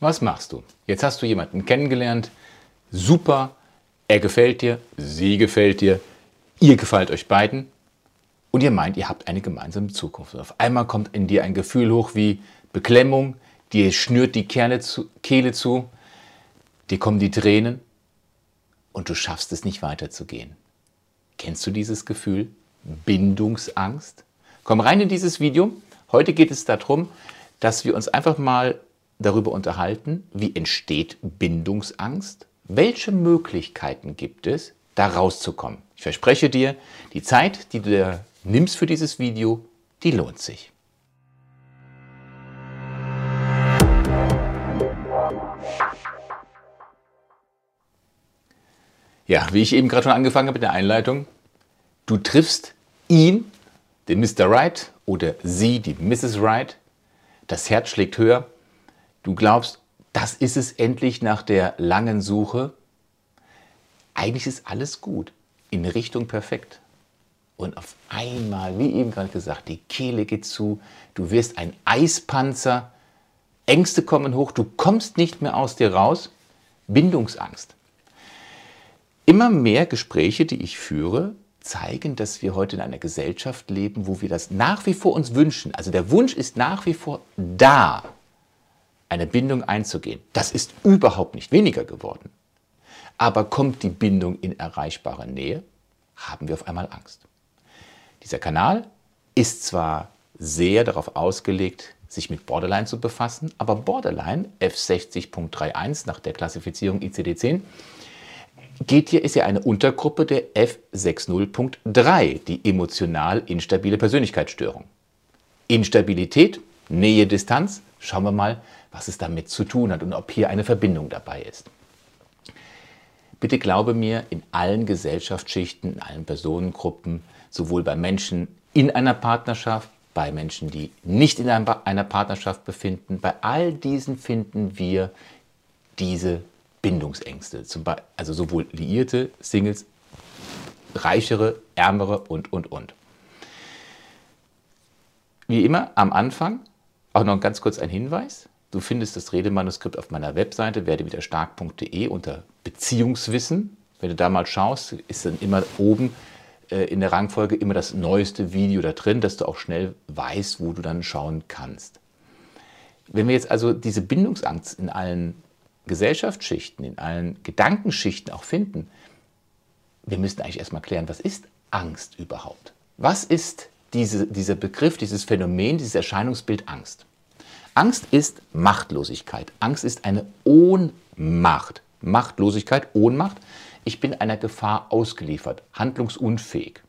Was machst du? Jetzt hast du jemanden kennengelernt, super, er gefällt dir, sie gefällt dir, ihr gefällt euch beiden und ihr meint, ihr habt eine gemeinsame Zukunft. Auf einmal kommt in dir ein Gefühl hoch wie Beklemmung, dir schnürt die Kehle zu, Kehle zu, dir kommen die Tränen und du schaffst es nicht weiterzugehen. Kennst du dieses Gefühl? Bindungsangst? Komm rein in dieses Video. Heute geht es darum, dass wir uns einfach mal darüber unterhalten, wie entsteht Bindungsangst, welche Möglichkeiten gibt es, da rauszukommen. Ich verspreche dir, die Zeit, die du dir nimmst für dieses Video, die lohnt sich. Ja, wie ich eben gerade schon angefangen habe mit der Einleitung, du triffst ihn, den Mr. Right, oder sie, die Mrs. Right. Das Herz schlägt höher. Du glaubst, das ist es endlich nach der langen Suche. Eigentlich ist alles gut, in Richtung perfekt. Und auf einmal, wie eben gerade gesagt, die Kehle geht zu, du wirst ein Eispanzer, Ängste kommen hoch, du kommst nicht mehr aus dir raus, Bindungsangst. Immer mehr Gespräche, die ich führe, zeigen, dass wir heute in einer Gesellschaft leben, wo wir das nach wie vor uns wünschen. Also der Wunsch ist nach wie vor da, eine Bindung einzugehen. Das ist überhaupt nicht weniger geworden. Aber kommt die Bindung in erreichbare Nähe, haben wir auf einmal Angst. Dieser Kanal ist zwar sehr darauf ausgelegt, sich mit Borderline zu befassen, aber Borderline F60.31 nach der Klassifizierung ICD-10 geht hier, ist ja eine Untergruppe der F60.3, die emotional instabile Persönlichkeitsstörung. Instabilität, Nähe, Distanz, schauen wir mal, was es damit zu tun hat und ob hier eine Verbindung dabei ist. Bitte glaube mir, in allen Gesellschaftsschichten, in allen Personengruppen, sowohl bei Menschen in einer Partnerschaft, bei Menschen, die nicht in einer Partnerschaft befinden, bei all diesen finden wir diese Bindungsängste. also sowohl Liierte, Singles, Reichere, Ärmere und, und, und. Wie immer am Anfang auch noch ganz kurz ein Hinweis. Du findest das Redemanuskript auf meiner Webseite werdewiderstark.de unter Beziehungswissen. Wenn du da mal schaust, ist dann immer oben äh, in der Rangfolge immer das neueste Video da drin, dass du auch schnell weißt, wo du dann schauen kannst. Wenn wir jetzt also diese Bindungsangst in allen Gesellschaftsschichten, in allen Gedankenschichten auch finden, wir müssen eigentlich erstmal klären, was ist Angst überhaupt? Was ist diese, dieser Begriff, dieses Phänomen, dieses Erscheinungsbild Angst? Angst ist Machtlosigkeit. Angst ist eine Ohnmacht. Machtlosigkeit, Ohnmacht. Ich bin einer Gefahr ausgeliefert, handlungsunfähig.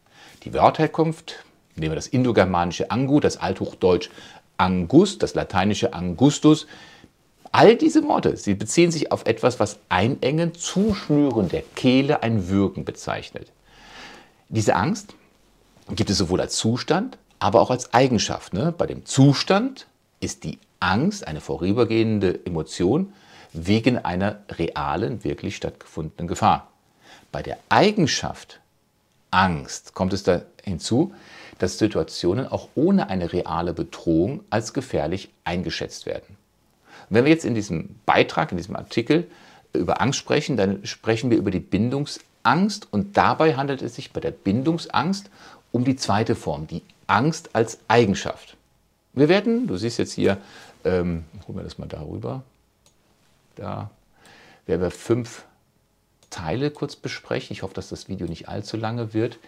Die Wortherkunft, nehmen wir das indogermanische Angu, das althochdeutsch Angus, das lateinische Angustus, All diese Worte, sie beziehen sich auf etwas, was Einengen, Zuschnüren der Kehle, ein Wirken bezeichnet. Diese Angst gibt es sowohl als Zustand, aber auch als Eigenschaft. Ne? Bei dem Zustand ist die Angst eine vorübergehende Emotion wegen einer realen, wirklich stattgefundenen Gefahr. Bei der Eigenschaft Angst kommt es da hinzu, dass Situationen auch ohne eine reale Bedrohung als gefährlich eingeschätzt werden. Wenn wir jetzt in diesem Beitrag, in diesem Artikel über Angst sprechen, dann sprechen wir über die Bindungsangst und dabei handelt es sich bei der Bindungsangst um die zweite Form, die Angst als Eigenschaft. Wir werden, du siehst jetzt hier, ähm, holen wir das mal darüber, da werden wir fünf Teile kurz besprechen. Ich hoffe, dass das Video nicht allzu lange wird.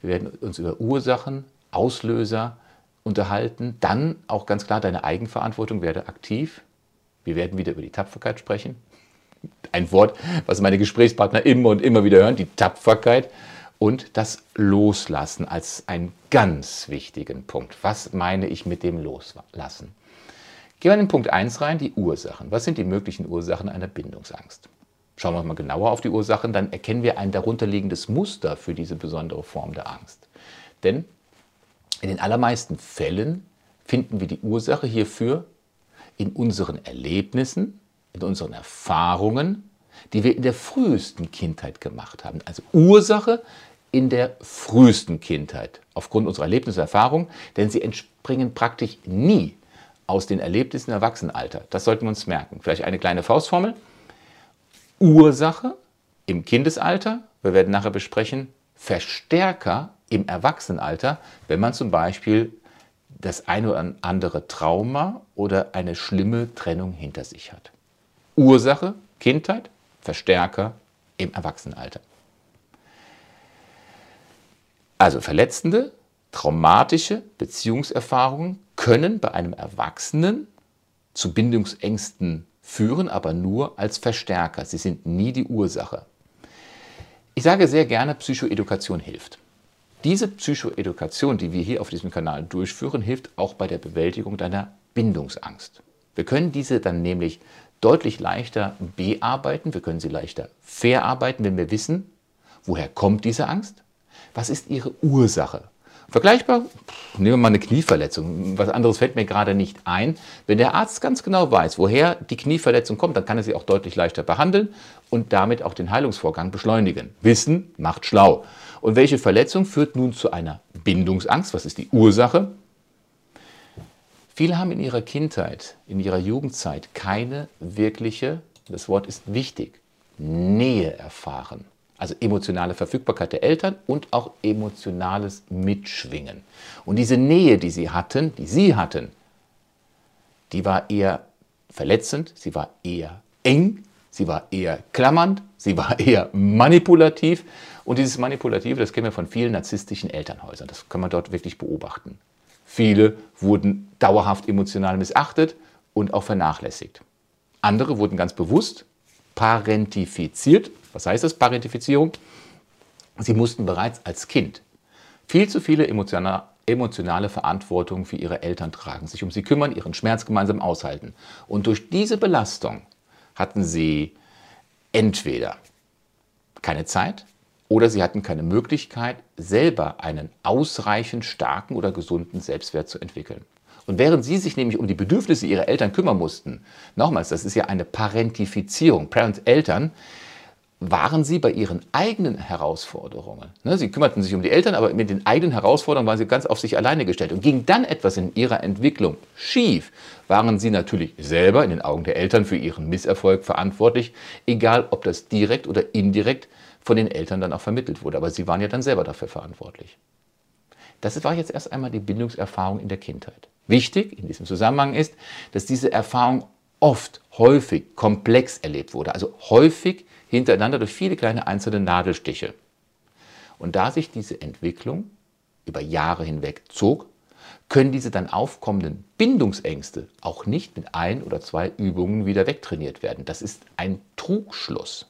Wir werden uns über Ursachen, Auslöser unterhalten. Dann auch ganz klar deine Eigenverantwortung, werde aktiv. Wir werden wieder über die Tapferkeit sprechen. Ein Wort, was meine Gesprächspartner immer und immer wieder hören, die Tapferkeit und das Loslassen als einen ganz wichtigen Punkt. Was meine ich mit dem Loslassen? Gehen wir in Punkt 1 rein, die Ursachen. Was sind die möglichen Ursachen einer Bindungsangst? Schauen wir mal genauer auf die Ursachen, dann erkennen wir ein darunterliegendes Muster für diese besondere Form der Angst. Denn in den allermeisten Fällen finden wir die Ursache hierfür in unseren Erlebnissen, in unseren Erfahrungen, die wir in der frühesten Kindheit gemacht haben. Also Ursache in der frühesten Kindheit aufgrund unserer Erlebnisse und Erfahrungen, denn sie entspringen praktisch nie aus den Erlebnissen im Erwachsenenalter. Das sollten wir uns merken. Vielleicht eine kleine Faustformel. Ursache im Kindesalter, wir werden nachher besprechen, Verstärker im Erwachsenenalter, wenn man zum Beispiel das eine oder andere Trauma oder eine schlimme Trennung hinter sich hat. Ursache Kindheit, Verstärker im Erwachsenenalter. Also verletzende, traumatische Beziehungserfahrungen können bei einem Erwachsenen zu Bindungsängsten führen, aber nur als Verstärker. Sie sind nie die Ursache. Ich sage sehr gerne, Psychoedukation hilft. Diese Psychoedukation, die wir hier auf diesem Kanal durchführen, hilft auch bei der Bewältigung deiner Bindungsangst. Wir können diese dann nämlich deutlich leichter bearbeiten, wir können sie leichter verarbeiten, wenn wir wissen, woher kommt diese Angst, was ist ihre Ursache. Vergleichbar, nehmen wir mal eine Knieverletzung. Was anderes fällt mir gerade nicht ein. Wenn der Arzt ganz genau weiß, woher die Knieverletzung kommt, dann kann er sie auch deutlich leichter behandeln und damit auch den Heilungsvorgang beschleunigen. Wissen macht schlau. Und welche Verletzung führt nun zu einer Bindungsangst? Was ist die Ursache? Viele haben in ihrer Kindheit, in ihrer Jugendzeit keine wirkliche, das Wort ist wichtig, Nähe erfahren. Also emotionale Verfügbarkeit der Eltern und auch emotionales Mitschwingen. Und diese Nähe, die sie hatten, die sie hatten, die war eher verletzend, sie war eher eng, sie war eher klammernd, sie war eher manipulativ und dieses Manipulative, das kennen wir von vielen narzisstischen Elternhäusern. Das kann man dort wirklich beobachten. Viele wurden dauerhaft emotional missachtet und auch vernachlässigt. Andere wurden ganz bewusst parentifiziert. Was heißt das, Parentifizierung? Sie mussten bereits als Kind viel zu viele emotionale Verantwortung für ihre Eltern tragen, sich um sie kümmern, ihren Schmerz gemeinsam aushalten. Und durch diese Belastung hatten sie entweder keine Zeit, oder sie hatten keine Möglichkeit, selber einen ausreichend starken oder gesunden Selbstwert zu entwickeln. Und während sie sich nämlich um die Bedürfnisse ihrer Eltern kümmern mussten, nochmals, das ist ja eine Parentifizierung, Parent-Eltern, waren sie bei ihren eigenen Herausforderungen. Ne, sie kümmerten sich um die Eltern, aber mit den eigenen Herausforderungen waren sie ganz auf sich alleine gestellt. Und ging dann etwas in ihrer Entwicklung schief, waren sie natürlich selber in den Augen der Eltern für ihren Misserfolg verantwortlich, egal ob das direkt oder indirekt von den Eltern dann auch vermittelt wurde. Aber sie waren ja dann selber dafür verantwortlich. Das war jetzt erst einmal die Bindungserfahrung in der Kindheit. Wichtig in diesem Zusammenhang ist, dass diese Erfahrung oft, häufig, komplex erlebt wurde. Also häufig hintereinander durch viele kleine einzelne Nadelstiche. Und da sich diese Entwicklung über Jahre hinweg zog, können diese dann aufkommenden Bindungsängste auch nicht mit ein oder zwei Übungen wieder wegtrainiert werden. Das ist ein Trugschluss.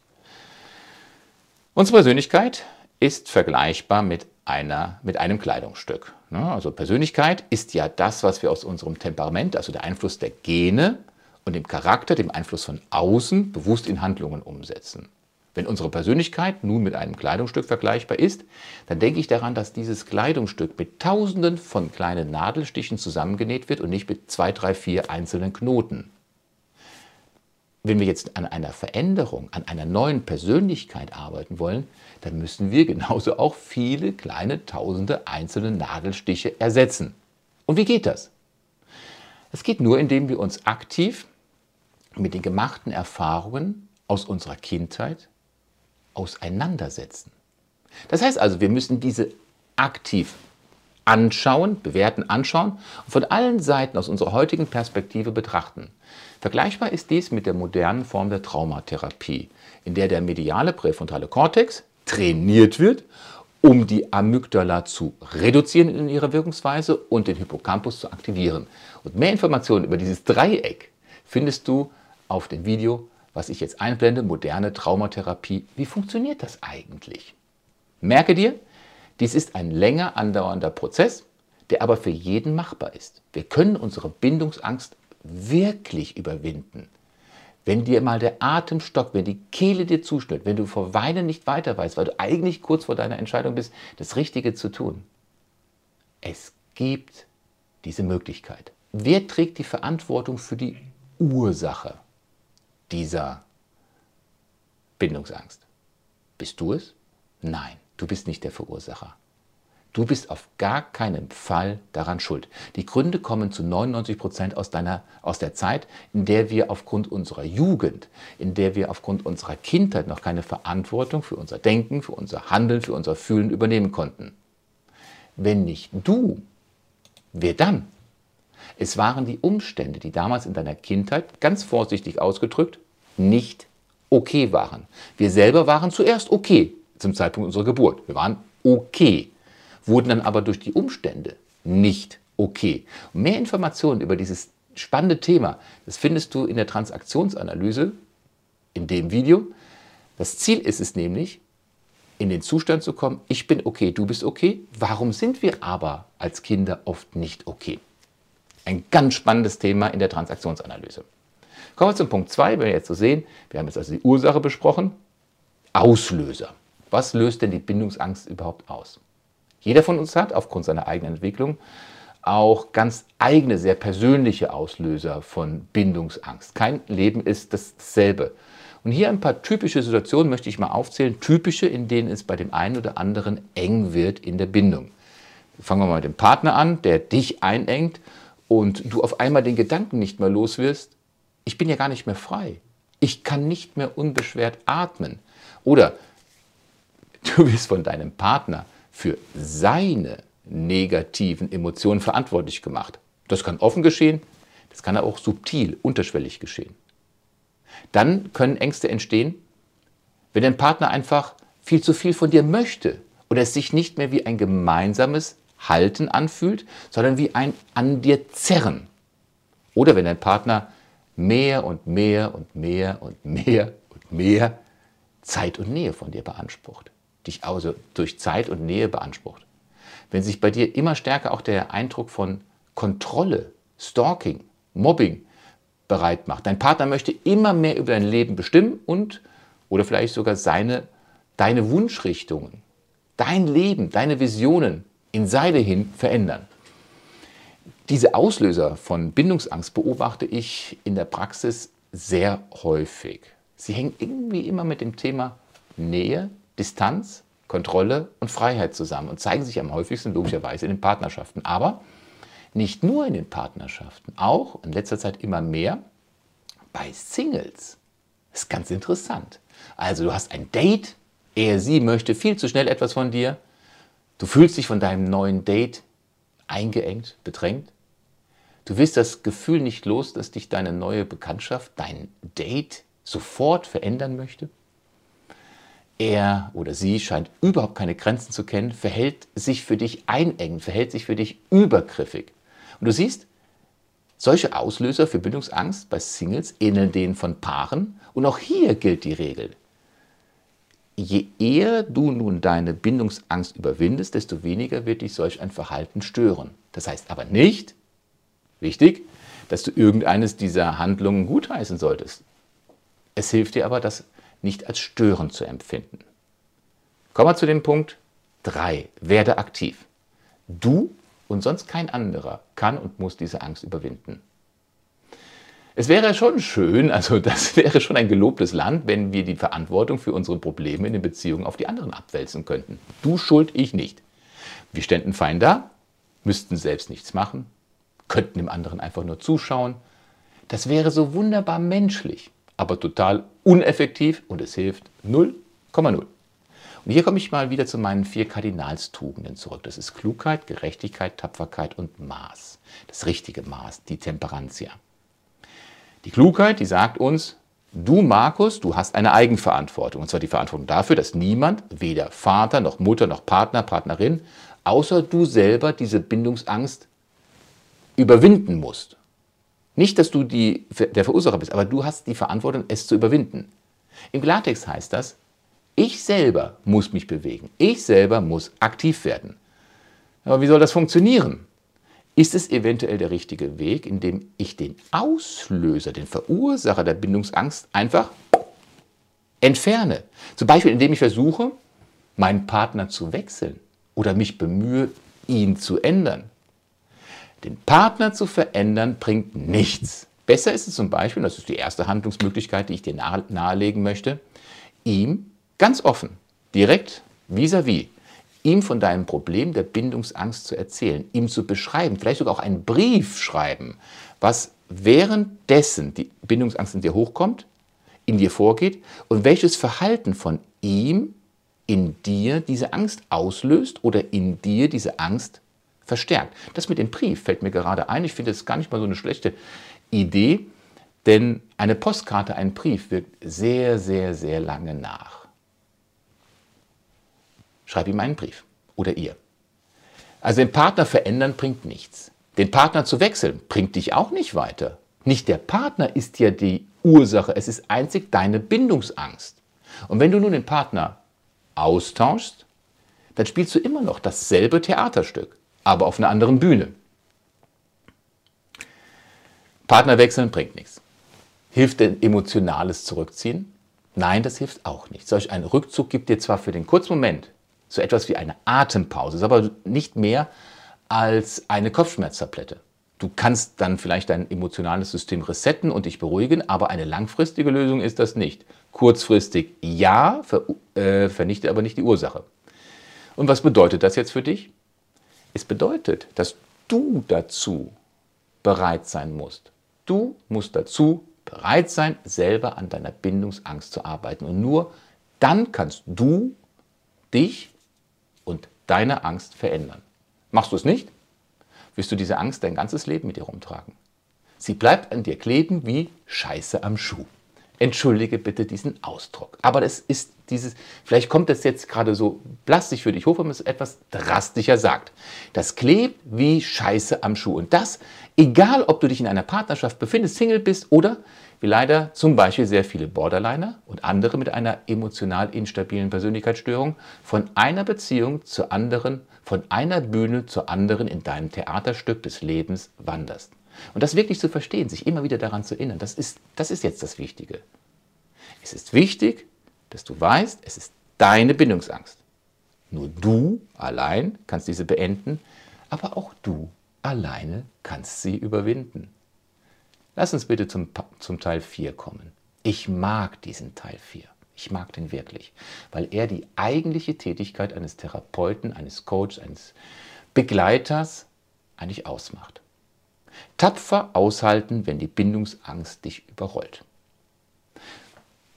Unsere Persönlichkeit ist vergleichbar mit, einer, mit einem Kleidungsstück. Ne? Also Persönlichkeit ist ja das, was wir aus unserem Temperament, also der Einfluss der Gene und dem Charakter, dem Einfluss von außen, bewusst in Handlungen umsetzen. Wenn unsere Persönlichkeit nun mit einem Kleidungsstück vergleichbar ist, dann denke ich daran, dass dieses Kleidungsstück mit tausenden von kleinen Nadelstichen zusammengenäht wird und nicht mit zwei, drei, vier einzelnen Knoten wenn wir jetzt an einer Veränderung, an einer neuen Persönlichkeit arbeiten wollen, dann müssen wir genauso auch viele kleine tausende einzelne Nadelstiche ersetzen. Und wie geht das? Es geht nur, indem wir uns aktiv mit den gemachten Erfahrungen aus unserer Kindheit auseinandersetzen. Das heißt also, wir müssen diese aktiv anschauen, bewerten, anschauen und von allen Seiten aus unserer heutigen Perspektive betrachten. Vergleichbar ist dies mit der modernen Form der Traumatherapie, in der der mediale präfrontale Kortex trainiert wird, um die Amygdala zu reduzieren in ihrer Wirkungsweise und den Hippocampus zu aktivieren. Und mehr Informationen über dieses Dreieck findest du auf dem Video, was ich jetzt einblende, moderne Traumatherapie. Wie funktioniert das eigentlich? Merke dir, dies ist ein länger andauernder Prozess, der aber für jeden machbar ist. Wir können unsere Bindungsangst wirklich überwinden. Wenn dir mal der Atem stockt, wenn die Kehle dir zuschnürt, wenn du vor Weinen nicht weiter weißt, weil du eigentlich kurz vor deiner Entscheidung bist, das Richtige zu tun. Es gibt diese Möglichkeit. Wer trägt die Verantwortung für die Ursache dieser Bindungsangst? Bist du es? Nein. Du bist nicht der Verursacher. Du bist auf gar keinen Fall daran schuld. Die Gründe kommen zu 99 Prozent aus, aus der Zeit, in der wir aufgrund unserer Jugend, in der wir aufgrund unserer Kindheit noch keine Verantwortung für unser Denken, für unser Handeln, für unser Fühlen übernehmen konnten. Wenn nicht du, wer dann? Es waren die Umstände, die damals in deiner Kindheit, ganz vorsichtig ausgedrückt, nicht okay waren. Wir selber waren zuerst okay zum Zeitpunkt unserer Geburt. Wir waren okay wurden dann aber durch die Umstände nicht okay. mehr Informationen über dieses spannende Thema, das findest du in der Transaktionsanalyse in dem Video. Das Ziel ist es nämlich, in den Zustand zu kommen, ich bin okay, du bist okay. Warum sind wir aber als Kinder oft nicht okay? Ein ganz spannendes Thema in der Transaktionsanalyse. Kommen wir zum Punkt 2, wenn wir jetzt so sehen, wir haben jetzt also die Ursache besprochen, Auslöser. Was löst denn die Bindungsangst überhaupt aus? Jeder von uns hat aufgrund seiner eigenen Entwicklung auch ganz eigene, sehr persönliche Auslöser von Bindungsangst. Kein Leben ist dasselbe. Und hier ein paar typische Situationen möchte ich mal aufzählen, typische, in denen es bei dem einen oder anderen eng wird in der Bindung. Fangen wir mal mit dem Partner an, der dich einengt und du auf einmal den Gedanken nicht mehr los wirst, ich bin ja gar nicht mehr frei. Ich kann nicht mehr unbeschwert atmen. Oder du wirst von deinem Partner für seine negativen Emotionen verantwortlich gemacht. Das kann offen geschehen, das kann auch subtil, unterschwellig geschehen. Dann können Ängste entstehen, wenn dein Partner einfach viel zu viel von dir möchte oder es sich nicht mehr wie ein gemeinsames Halten anfühlt, sondern wie ein an dir zerren. Oder wenn dein Partner mehr und mehr und mehr und mehr und mehr Zeit und Nähe von dir beansprucht dich also durch Zeit und Nähe beansprucht, wenn sich bei dir immer stärker auch der Eindruck von Kontrolle, Stalking, Mobbing bereit macht, dein Partner möchte immer mehr über dein Leben bestimmen und oder vielleicht sogar seine, deine Wunschrichtungen, dein Leben, deine Visionen in Seile hin verändern. Diese Auslöser von Bindungsangst beobachte ich in der Praxis sehr häufig. Sie hängen irgendwie immer mit dem Thema Nähe, Distanz, Kontrolle und Freiheit zusammen und zeigen sich am häufigsten logischerweise in den Partnerschaften. Aber nicht nur in den Partnerschaften, auch in letzter Zeit immer mehr bei Singles. Das ist ganz interessant. Also du hast ein Date, er, sie möchte viel zu schnell etwas von dir. Du fühlst dich von deinem neuen Date eingeengt, bedrängt. Du wirst das Gefühl nicht los, dass dich deine neue Bekanntschaft, dein Date sofort verändern möchte. Er oder sie scheint überhaupt keine Grenzen zu kennen, verhält sich für dich einengend, verhält sich für dich übergriffig. Und du siehst, solche Auslöser für Bindungsangst bei Singles ähneln denen von Paaren. Und auch hier gilt die Regel. Je eher du nun deine Bindungsangst überwindest, desto weniger wird dich solch ein Verhalten stören. Das heißt aber nicht, wichtig, dass du irgendeines dieser Handlungen gutheißen solltest. Es hilft dir aber, das nicht als störend zu empfinden. Kommen wir zu dem Punkt 3. Werde aktiv. Du und sonst kein anderer kann und muss diese Angst überwinden. Es wäre schon schön, also das wäre schon ein gelobtes Land, wenn wir die Verantwortung für unsere Probleme in den Beziehungen auf die anderen abwälzen könnten. Du schuld, ich nicht. Wir ständen fein da, müssten selbst nichts machen, könnten dem anderen einfach nur zuschauen. Das wäre so wunderbar menschlich aber total uneffektiv und es hilft 0,0. Und hier komme ich mal wieder zu meinen vier Kardinalstugenden zurück. Das ist Klugheit, Gerechtigkeit, Tapferkeit und Maß. Das richtige Maß, die Temperantia. Die Klugheit, die sagt uns, du Markus, du hast eine Eigenverantwortung. Und zwar die Verantwortung dafür, dass niemand, weder Vater noch Mutter noch Partner, Partnerin, außer du selber diese Bindungsangst überwinden musst. Nicht, dass du die, der Verursacher bist, aber du hast die Verantwortung, es zu überwinden. Im Klartext heißt das, ich selber muss mich bewegen. Ich selber muss aktiv werden. Aber wie soll das funktionieren? Ist es eventuell der richtige Weg, indem ich den Auslöser, den Verursacher der Bindungsangst einfach entferne? Zum Beispiel, indem ich versuche, meinen Partner zu wechseln oder mich bemühe, ihn zu ändern. Den Partner zu verändern bringt nichts. Besser ist es zum Beispiel, das ist die erste Handlungsmöglichkeit, die ich dir nahelegen möchte, ihm ganz offen, direkt vis-à-vis, -vis, ihm von deinem Problem der Bindungsangst zu erzählen, ihm zu beschreiben, vielleicht sogar auch einen Brief schreiben, was währenddessen die Bindungsangst in dir hochkommt, in dir vorgeht und welches Verhalten von ihm in dir diese Angst auslöst oder in dir diese Angst verstärkt. Das mit dem Brief fällt mir gerade ein. Ich finde es gar nicht mal so eine schlechte Idee, denn eine Postkarte, ein Brief wirkt sehr, sehr, sehr lange nach. Schreib ihm einen Brief oder ihr. Also den Partner verändern bringt nichts. Den Partner zu wechseln bringt dich auch nicht weiter. Nicht der Partner ist ja die Ursache, es ist einzig deine Bindungsangst. Und wenn du nun den Partner austauschst, dann spielst du immer noch dasselbe Theaterstück, aber auf einer anderen Bühne. Partner wechseln bringt nichts. Hilft denn emotionales Zurückziehen? Nein, das hilft auch nicht. Solch ein Rückzug gibt dir zwar für den kurzen Moment so etwas wie eine Atempause, ist aber nicht mehr als eine Kopfschmerztablette. Du kannst dann vielleicht dein emotionales System resetten und dich beruhigen, aber eine langfristige Lösung ist das nicht. Kurzfristig ja, ver, äh, vernichtet aber nicht die Ursache. Und was bedeutet das jetzt für dich? Es bedeutet, dass du dazu bereit sein musst. Du musst dazu bereit sein, selber an deiner Bindungsangst zu arbeiten. Und nur dann kannst du dich und deine Angst verändern. Machst du es nicht, wirst du diese Angst dein ganzes Leben mit dir rumtragen. Sie bleibt an dir kleben wie Scheiße am Schuh. Entschuldige bitte diesen Ausdruck. Aber das ist dieses, vielleicht kommt das jetzt gerade so plastisch für dich hoch, wenn man es etwas drastischer sagt. Das klebt wie Scheiße am Schuh. Und das, egal ob du dich in einer Partnerschaft befindest, Single bist oder wie leider zum Beispiel sehr viele Borderliner und andere mit einer emotional instabilen Persönlichkeitsstörung von einer Beziehung zur anderen, von einer Bühne zur anderen in deinem Theaterstück des Lebens wanderst. Und das wirklich zu verstehen, sich immer wieder daran zu erinnern, das ist, das ist jetzt das Wichtige. Es ist wichtig, dass du weißt, es ist deine Bindungsangst. Nur du allein kannst diese beenden, aber auch du alleine kannst sie überwinden. Lass uns bitte zum, zum Teil 4 kommen. Ich mag diesen Teil 4. Ich mag den wirklich, weil er die eigentliche Tätigkeit eines Therapeuten, eines Coaches, eines Begleiters eigentlich ausmacht. Tapfer aushalten, wenn die Bindungsangst dich überrollt.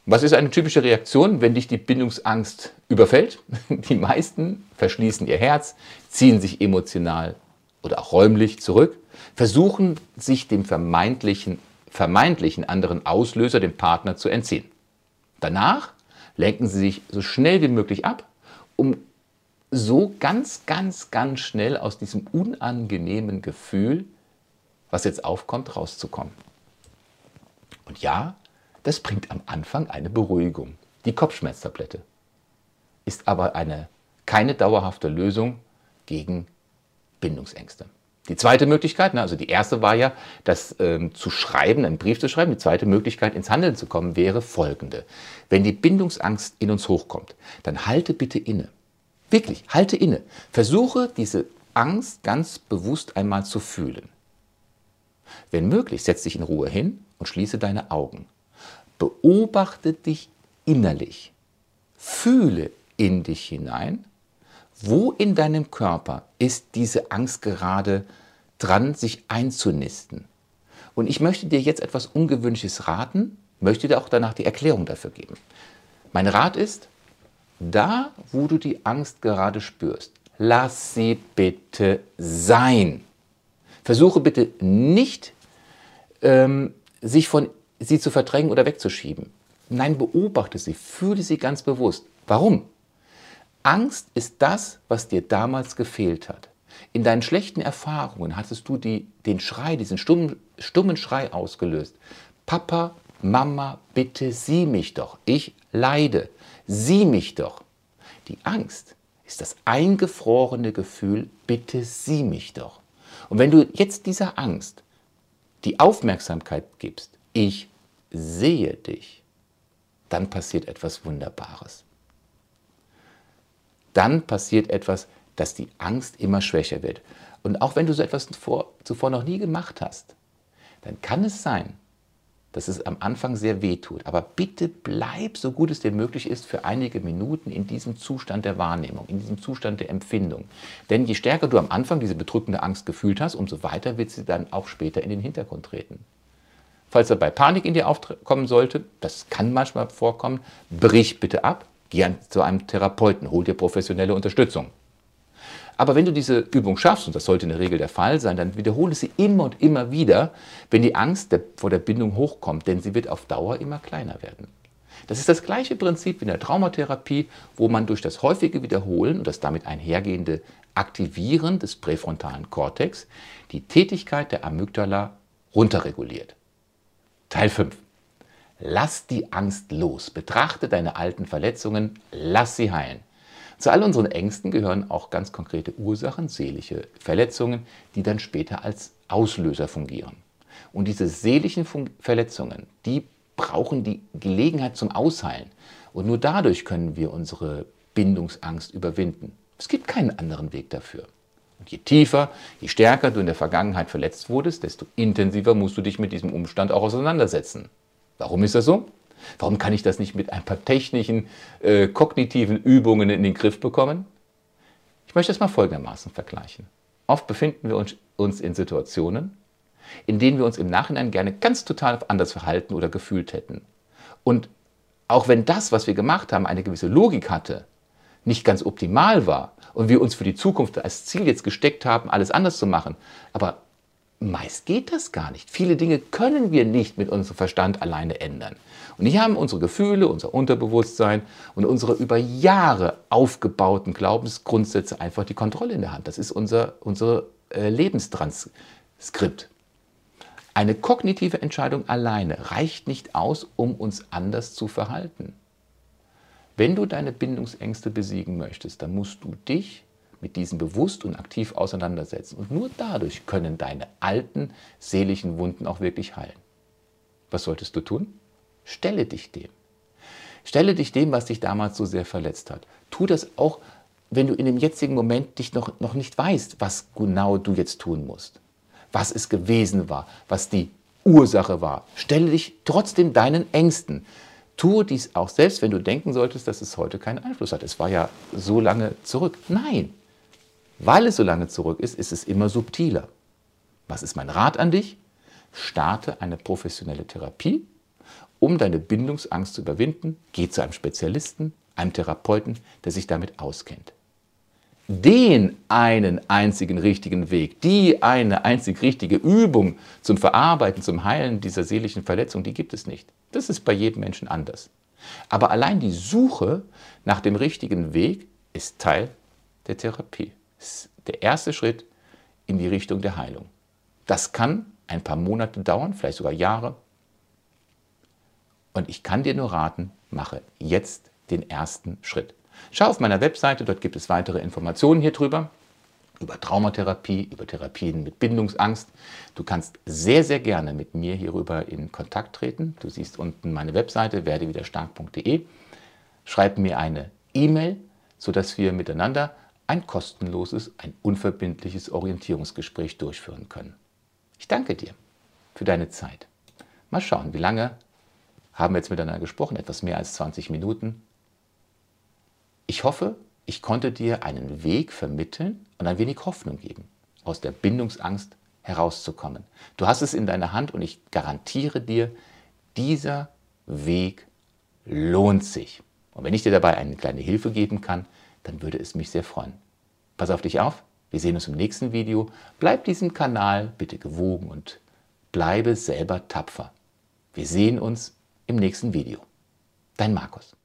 Was ist eine typische Reaktion, wenn dich die Bindungsangst überfällt? Die meisten verschließen ihr Herz, ziehen sich emotional oder auch räumlich zurück, versuchen sich dem vermeintlichen, vermeintlichen anderen Auslöser, dem Partner, zu entziehen. Danach lenken sie sich so schnell wie möglich ab, um so ganz, ganz, ganz schnell aus diesem unangenehmen Gefühl was jetzt aufkommt, rauszukommen. Und ja, das bringt am Anfang eine Beruhigung. Die Kopfschmerztablette ist aber eine, keine dauerhafte Lösung gegen Bindungsängste. Die zweite Möglichkeit, also die erste war ja, das ähm, zu schreiben, einen Brief zu schreiben. Die zweite Möglichkeit, ins Handeln zu kommen, wäre folgende. Wenn die Bindungsangst in uns hochkommt, dann halte bitte inne. Wirklich, halte inne. Versuche diese Angst ganz bewusst einmal zu fühlen. Wenn möglich, setz dich in Ruhe hin und schließe deine Augen. Beobachte dich innerlich. Fühle in dich hinein, wo in deinem Körper ist diese Angst gerade dran, sich einzunisten. Und ich möchte dir jetzt etwas Ungewöhnliches raten, möchte dir auch danach die Erklärung dafür geben. Mein Rat ist, da, wo du die Angst gerade spürst, lass sie bitte sein. Versuche bitte nicht, ähm, sich von sie zu verdrängen oder wegzuschieben. Nein, beobachte sie, fühle sie ganz bewusst. Warum? Angst ist das, was dir damals gefehlt hat. In deinen schlechten Erfahrungen hattest du die, den Schrei, diesen stummen, stummen Schrei ausgelöst. Papa, Mama, bitte sieh mich doch. Ich leide. Sieh mich doch. Die Angst ist das eingefrorene Gefühl, bitte sieh mich doch. Und wenn du jetzt dieser Angst die Aufmerksamkeit gibst, ich sehe dich, dann passiert etwas Wunderbares. Dann passiert etwas, dass die Angst immer schwächer wird. Und auch wenn du so etwas zuvor, noch nie gemacht hast, dann kann es sein, dass es am Anfang sehr weh tut. Aber bitte bleib, so gut es dir möglich ist, für einige Minuten in diesem Zustand der Wahrnehmung, in diesem Zustand der Empfindung. Denn je stärker du am Anfang diese bedrückende Angst gefühlt hast, umso weiter wird sie dann auch später in den Hintergrund treten. Falls dabei Panik in dir aufkommen sollte, das kann manchmal vorkommen, brich bitte ab, geh zu einem Therapeuten, hol dir professionelle Unterstützung. Aber wenn du diese Übung schaffst, und das sollte in der Regel der Fall sein, dann wiederhole sie immer und immer wieder, wenn die Angst vor der Bindung hochkommt, denn sie wird auf Dauer immer kleiner werden. Das ist das gleiche Prinzip wie in der Traumatherapie, wo man durch das häufige Wiederholen und das damit einhergehende Aktivieren des präfrontalen Kortex die Tätigkeit der Amygdala runterreguliert. Teil 5. Lass die Angst los. Betrachte deine alten Verletzungen, lass sie heilen. Zu all unseren Ängsten gehören auch ganz konkrete Ursachen, seelische Verletzungen, die dann später als Auslöser fungieren. Und diese seelischen Verletzungen, die brauchen die Gelegenheit zum Ausheilen. Und nur dadurch können wir unsere Bindungsangst überwinden. Es gibt keinen anderen Weg dafür. Und je tiefer, je stärker du in der Vergangenheit verletzt wurdest, desto intensiver musst du dich mit diesem Umstand auch auseinandersetzen. Warum ist das so? Warum kann ich das nicht mit ein paar technischen, äh, kognitiven Übungen in den Griff bekommen? Ich möchte das mal folgendermaßen vergleichen. Oft befinden wir uns in Situationen, in denen wir uns im Nachhinein gerne ganz total anders verhalten oder gefühlt hätten. Und auch wenn das, was wir gemacht haben, eine gewisse Logik hatte, nicht ganz optimal war und wir uns für die Zukunft als Ziel jetzt gesteckt haben, alles anders zu machen, aber meist geht das gar nicht. Viele Dinge können wir nicht mit unserem Verstand alleine ändern. Und hier haben unsere Gefühle, unser Unterbewusstsein und unsere über Jahre aufgebauten Glaubensgrundsätze einfach die Kontrolle in der Hand. Das ist unser, unser äh, Lebenstranskript. Eine kognitive Entscheidung alleine reicht nicht aus, um uns anders zu verhalten. Wenn du deine Bindungsängste besiegen möchtest, dann musst du dich mit diesen bewusst und aktiv auseinandersetzen. Und nur dadurch können deine alten seelischen Wunden auch wirklich heilen. Was solltest du tun? Stelle dich dem. Stelle dich dem, was dich damals so sehr verletzt hat. Tu das auch, wenn du in dem jetzigen Moment dich noch, noch nicht weißt, was genau du jetzt tun musst. Was es gewesen war, was die Ursache war. Stelle dich trotzdem deinen Ängsten. Tue dies auch selbst, wenn du denken solltest, dass es heute keinen Einfluss hat. Es war ja so lange zurück. Nein, weil es so lange zurück ist, ist es immer subtiler. Was ist mein Rat an dich? Starte eine professionelle Therapie um deine Bindungsangst zu überwinden, geh zu einem Spezialisten, einem Therapeuten, der sich damit auskennt. Den einen einzigen richtigen Weg, die eine einzig richtige Übung zum Verarbeiten, zum Heilen dieser seelischen Verletzung, die gibt es nicht. Das ist bei jedem Menschen anders. Aber allein die Suche nach dem richtigen Weg ist Teil der Therapie. Ist der erste Schritt in die Richtung der Heilung. Das kann ein paar Monate dauern, vielleicht sogar Jahre, und ich kann dir nur raten, mache jetzt den ersten Schritt. Schau auf meiner Webseite, dort gibt es weitere Informationen hier drüber, über Traumatherapie, über Therapien mit Bindungsangst. Du kannst sehr, sehr gerne mit mir hierüber in Kontakt treten. Du siehst unten meine Webseite werdewiderstark.de. Schreib mir eine E-Mail, sodass wir miteinander ein kostenloses, ein unverbindliches Orientierungsgespräch durchführen können. Ich danke dir für deine Zeit. Mal schauen, wie lange haben jetzt miteinander gesprochen, etwas mehr als 20 Minuten. Ich hoffe, ich konnte dir einen Weg vermitteln und ein wenig Hoffnung geben, aus der Bindungsangst herauszukommen. Du hast es in deiner Hand und ich garantiere dir, dieser Weg lohnt sich. Und wenn ich dir dabei eine kleine Hilfe geben kann, dann würde es mich sehr freuen. Pass auf dich auf, wir sehen uns im nächsten Video. Bleib diesem Kanal bitte gewogen und bleibe selber tapfer. Wir sehen uns im nächsten Video. Dein Markus.